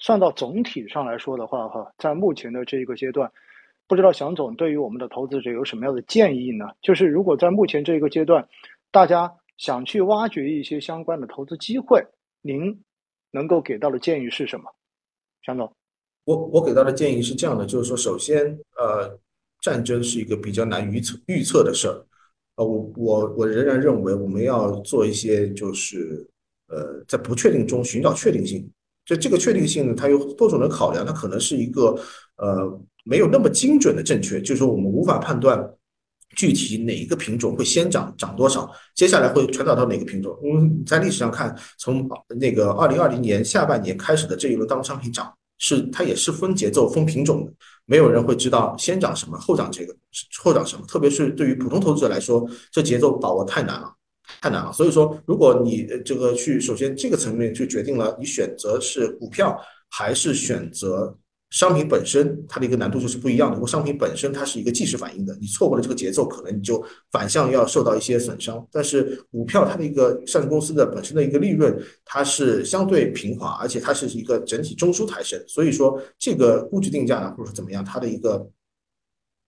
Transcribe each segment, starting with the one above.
算到总体上来说的话，哈，在目前的这一个阶段，不知道祥总对于我们的投资者有什么样的建议呢？就是如果在目前这一个阶段，大家想去挖掘一些相关的投资机会，您能够给到的建议是什么？祥总，我我给到的建议是这样的，就是说，首先，呃，战争是一个比较难预测预测的事儿，呃，我我我仍然认为我们要做一些，就是呃，在不确定中寻找确定性。就这个确定性呢，它有多种的考量，它可能是一个呃没有那么精准的正确，就是说我们无法判断具体哪一个品种会先涨涨多少，接下来会传导到哪个品种。嗯在历史上看，从那个二零二零年下半年开始的这一轮当商品涨，是它也是分节奏、分品种的，没有人会知道先涨什么后涨这个后涨什么，特别是对于普通投资者来说，这节奏把握太难了。太难了，所以说，如果你这个去，首先这个层面就决定了你选择是股票还是选择商品本身，它的一个难度就是不一样的。如果商品本身它是一个即时反应的，你错过了这个节奏，可能你就反向要受到一些损伤。但是股票它的一个上市公司的本身的一个利润，它是相对平滑，而且它是一个整体中枢抬升，所以说这个估值定价呢，或者说怎么样，它的一个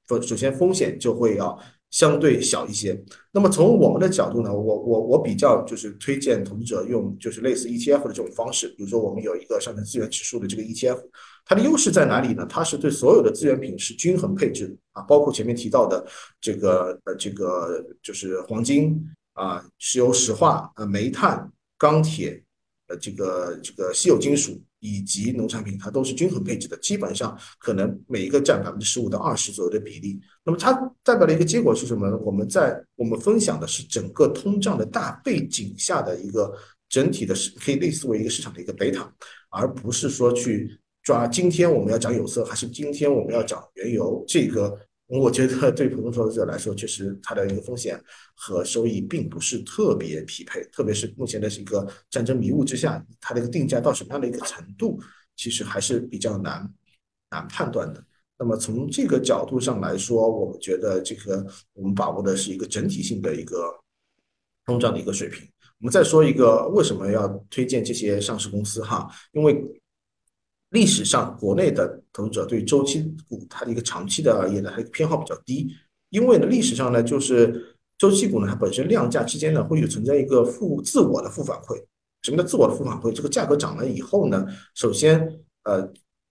风首先风险就会要。相对小一些。那么从我们的角度呢，我我我比较就是推荐投资者用就是类似 ETF 的这种方式。比如说我们有一个上证资源指数的这个 ETF，它的优势在哪里呢？它是对所有的资源品是均衡配置啊，包括前面提到的这个呃这个就是黄金啊、石油石化啊、煤炭、钢铁呃这个这个稀有金属。以及农产品，它都是均衡配置的，基本上可能每一个占百分之十五到二十左右的比例。那么它代表的一个结果是什么呢？我们在我们分享的是整个通胀的大背景下的一个整体的，可以类似为一个市场的一个贝塔，而不是说去抓今天我们要讲有色，还是今天我们要讲原油这个。我觉得对普通投资者来说，确实它的一个风险和收益并不是特别匹配，特别是目前的是一个战争迷雾之下，它的一个定价到什么样的一个程度，其实还是比较难难判断的。那么从这个角度上来说，我们觉得这个我们把握的是一个整体性的一个通胀的一个水平。我们再说一个为什么要推荐这些上市公司哈，因为。历史上，国内的投资者对周期股它的一个长期的而言呢，它偏好比较低，因为呢，历史上呢，就是周期股呢，它本身量价之间呢，会有存在一个负自我的负反馈。什么叫自我的负反馈？这个价格涨了以后呢，首先，呃，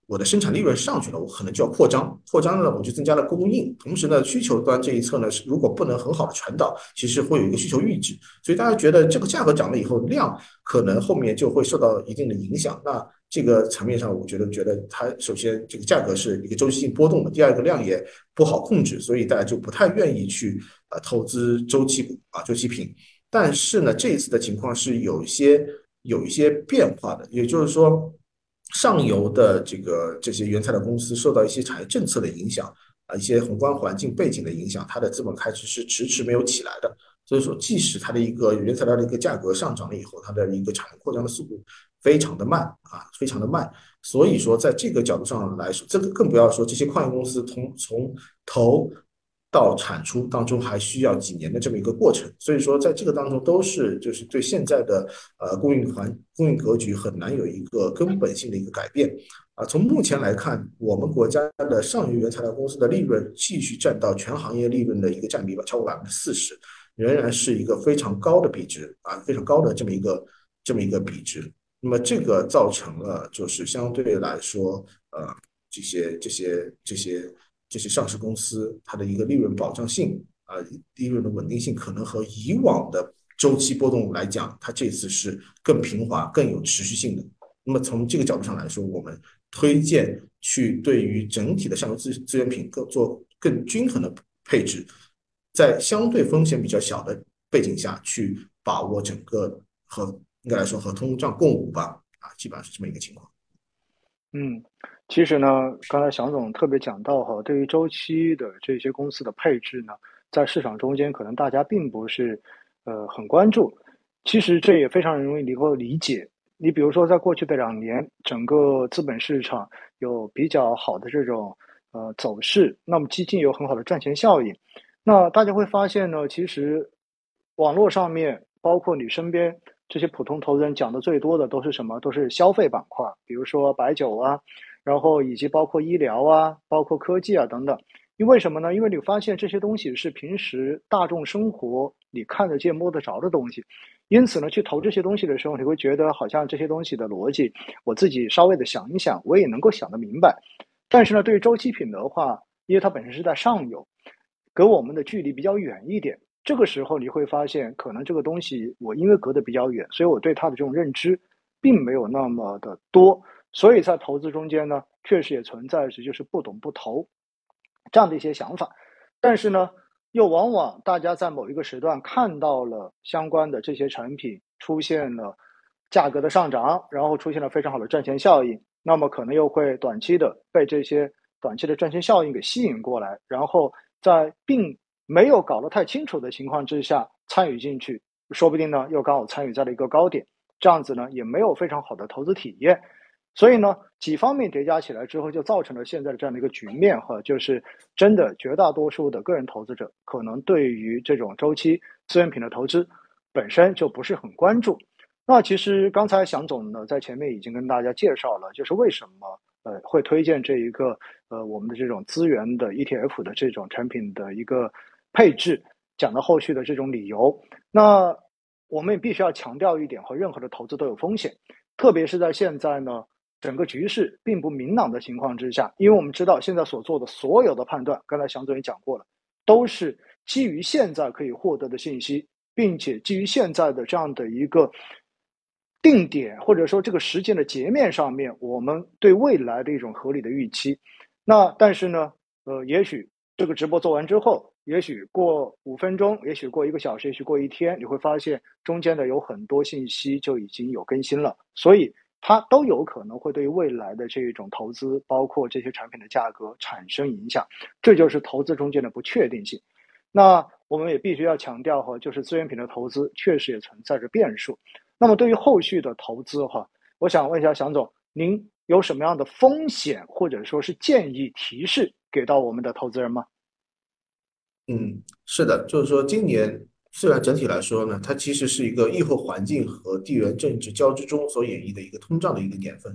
我的生产利润上去了，我可能就要扩张，扩张呢，我就增加了供应，同时呢，需求端这一侧呢，是如果不能很好的传导，其实会有一个需求阈值。所以大家觉得这个价格涨了以后，量可能后面就会受到一定的影响。那这个层面上，我觉得觉得它首先这个价格是一个周期性波动的，第二个量也不好控制，所以大家就不太愿意去啊投资周期股啊周期品。但是呢，这一次的情况是有一些有一些变化的，也就是说，上游的这个这些原材料公司受到一些产业政策的影响啊，一些宏观环境背景的影响，它的资本开支是迟迟没有起来的。所以说，即使它的一个原材料的一个价格上涨了以后，它的一个产能扩张的速度。非常的慢啊，非常的慢，所以说在这个角度上来说，这个更不要说这些矿业公司从从投到产出当中还需要几年的这么一个过程，所以说在这个当中都是就是对现在的呃供应环供应格局很难有一个根本性的一个改变啊。从目前来看，我们国家的上游原材料公司的利润继续占到全行业利润的一个占比吧，超过百分之四十，仍然是一个非常高的比值啊，非常高的这么一个这么一个比值。那么这个造成了，就是相对来说，呃，这些这些这些这些上市公司它的一个利润保障性啊，利润的稳定性，可能和以往的周期波动来讲，它这次是更平滑、更有持续性的。那么从这个角度上来说，我们推荐去对于整体的上游资资源品更做更均衡的配置，在相对风险比较小的背景下去把握整个和。应该来说和通胀共舞吧，啊，基本上是这么一个情况。嗯，其实呢，刚才祥总特别讲到哈，对于周期的这些公司的配置呢，在市场中间可能大家并不是呃很关注。其实这也非常容易能够理解。你比如说，在过去的两年，整个资本市场有比较好的这种呃走势，那么基金有很好的赚钱效应。那大家会发现呢，其实网络上面包括你身边。这些普通投资人讲的最多的都是什么？都是消费板块，比如说白酒啊，然后以及包括医疗啊，包括科技啊等等。因为什么呢？因为你发现这些东西是平时大众生活你看得见、摸得着的东西，因此呢，去投这些东西的时候，你会觉得好像这些东西的逻辑，我自己稍微的想一想，我也能够想得明白。但是呢，对于周期品的话，因为它本身是在上游，隔我们的距离比较远一点，这个时候你会发现，可能这个东西我因为隔得比较远，所以我对它的这种认知并没有那么的多，所以在投资中间呢，确实也存在着就是不懂不投。这样的一些想法，但是呢，又往往大家在某一个时段看到了相关的这些产品出现了价格的上涨，然后出现了非常好的赚钱效应，那么可能又会短期的被这些短期的赚钱效应给吸引过来，然后在并没有搞得太清楚的情况之下参与进去，说不定呢又刚好参与在了一个高点，这样子呢也没有非常好的投资体验。所以呢，几方面叠加起来之后，就造成了现在的这样的一个局面哈，就是真的绝大多数的个人投资者可能对于这种周期资源品的投资本身就不是很关注。那其实刚才祥总呢在前面已经跟大家介绍了，就是为什么呃会推荐这一个呃我们的这种资源的 ETF 的这种产品的一个配置，讲到后续的这种理由。那我们也必须要强调一点，和任何的投资都有风险，特别是在现在呢。整个局势并不明朗的情况之下，因为我们知道现在所做的所有的判断，刚才祥总也讲过了，都是基于现在可以获得的信息，并且基于现在的这样的一个定点或者说这个时间的截面上面，我们对未来的一种合理的预期。那但是呢，呃，也许这个直播做完之后，也许过五分钟，也许过一个小时，也许过一天，你会发现中间的有很多信息就已经有更新了，所以。它都有可能会对未来的这种投资，包括这些产品的价格产生影响，这就是投资中间的不确定性。那我们也必须要强调哈，就是资源品的投资确实也存在着变数。那么对于后续的投资哈，我想问一下祥总，您有什么样的风险或者说是建议提示给到我们的投资人吗？嗯，是的，就是说今年。虽然整体来说呢，它其实是一个疫后环境和地缘政治交织中所演绎的一个通胀的一个年份，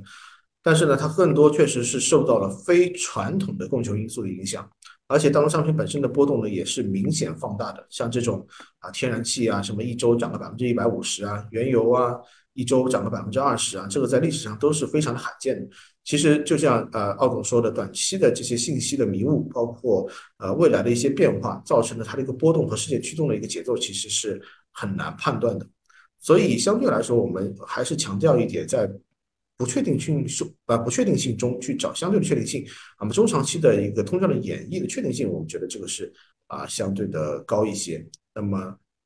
但是呢，它更多确实是受到了非传统的供求因素的影响，而且大宗商品本身的波动呢也是明显放大的，像这种啊天然气啊，什么一周涨了百分之一百五十啊，原油啊一周涨了百分之二十啊，这个在历史上都是非常的罕见的。其实就像呃奥总说的，短期的这些信息的迷雾，包括呃未来的一些变化，造成的它的一个波动和世界驱动的一个节奏，其实是很难判断的。所以相对来说，我们还是强调一点，在不确定性中啊不确定性中去找相对的确定性。那么中长期的一个通胀的演绎的确定性，我们觉得这个是啊相对的高一些。那么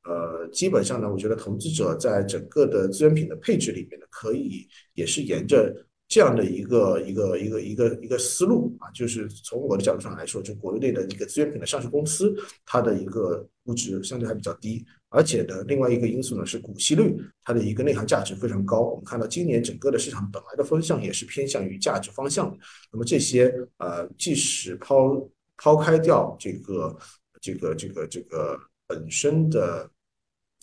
呃基本上呢，我觉得投资者在整个的资源品的配置里面呢，可以也是沿着。这样的一个一个一个一个一个思路啊，就是从我的角度上来说，就国内的一个资源品的上市公司，它的一个估值相对还比较低，而且呢，另外一个因素呢是股息率，它的一个内涵价值非常高。我们看到今年整个的市场本来的方向也是偏向于价值方向的。那么这些呃，即使抛抛开掉这个这个这个这个本身的。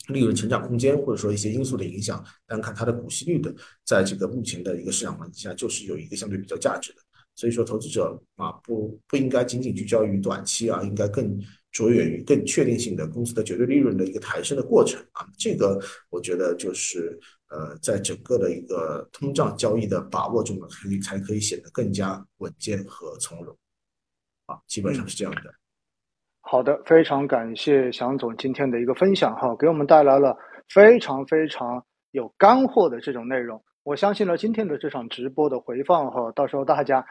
利润成长空间，或者说一些因素的影响，单看它的股息率的，在这个目前的一个市场环境下，就是有一个相对比较价值的。所以说，投资者啊，不不应该仅仅聚焦于短期啊，应该更着眼于更确定性的公司的绝对利润的一个抬升的过程啊。这个我觉得就是呃，在整个的一个通胀交易的把握中呢，可以才可以显得更加稳健和从容啊，基本上是这样的。好的，非常感谢祥总今天的一个分享哈，给我们带来了非常非常有干货的这种内容。我相信呢，今天的这场直播的回放哈，到时候大家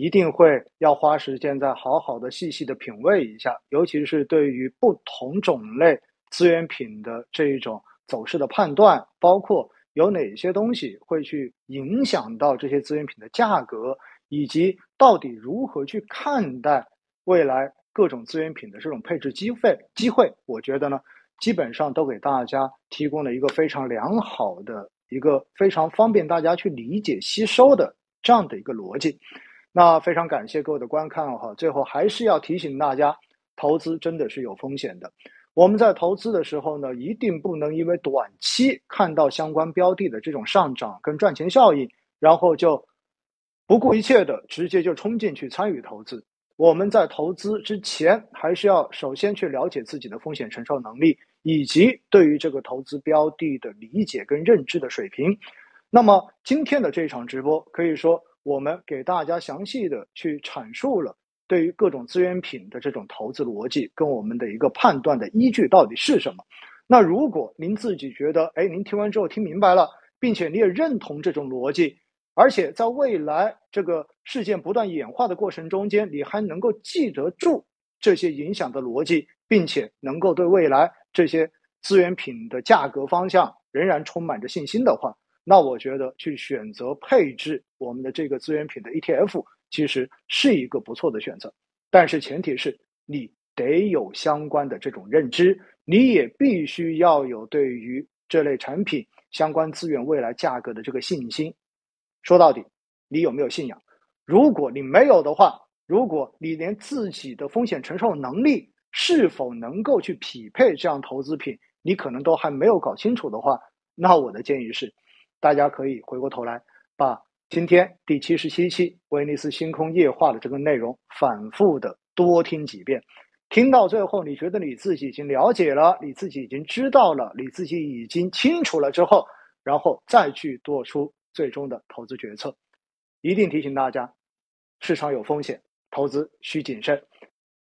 一定会要花时间再好好的细细的品味一下，尤其是对于不同种类资源品的这一种走势的判断，包括有哪些东西会去影响到这些资源品的价格，以及到底如何去看待未来。各种资源品的这种配置机会，机会，我觉得呢，基本上都给大家提供了一个非常良好的一个非常方便大家去理解吸收的这样的一个逻辑。那非常感谢各位的观看哈，最后还是要提醒大家，投资真的是有风险的。我们在投资的时候呢，一定不能因为短期看到相关标的的这种上涨跟赚钱效应，然后就不顾一切的直接就冲进去参与投资。我们在投资之前，还是要首先去了解自己的风险承受能力，以及对于这个投资标的的理解跟认知的水平。那么今天的这场直播，可以说我们给大家详细的去阐述了对于各种资源品的这种投资逻辑，跟我们的一个判断的依据到底是什么。那如果您自己觉得，哎，您听完之后听明白了，并且你也认同这种逻辑，而且在未来这个事件不断演化的过程中间，你还能够记得住这些影响的逻辑，并且能够对未来这些资源品的价格方向仍然充满着信心的话，那我觉得去选择配置我们的这个资源品的 ETF，其实是一个不错的选择。但是前提是你得有相关的这种认知，你也必须要有对于这类产品相关资源未来价格的这个信心。说到底，你有没有信仰？如果你没有的话，如果你连自己的风险承受能力是否能够去匹配这样投资品，你可能都还没有搞清楚的话，那我的建议是。大家可以回过头来，把今天第七十七期《威尼斯星空夜话》的这个内容反复的多听几遍，听到最后，你觉得你自己已经了解了，你自己已经知道了，你自己已经清楚了之后，然后再去做出最终的投资决策。一定提醒大家，市场有风险，投资需谨慎。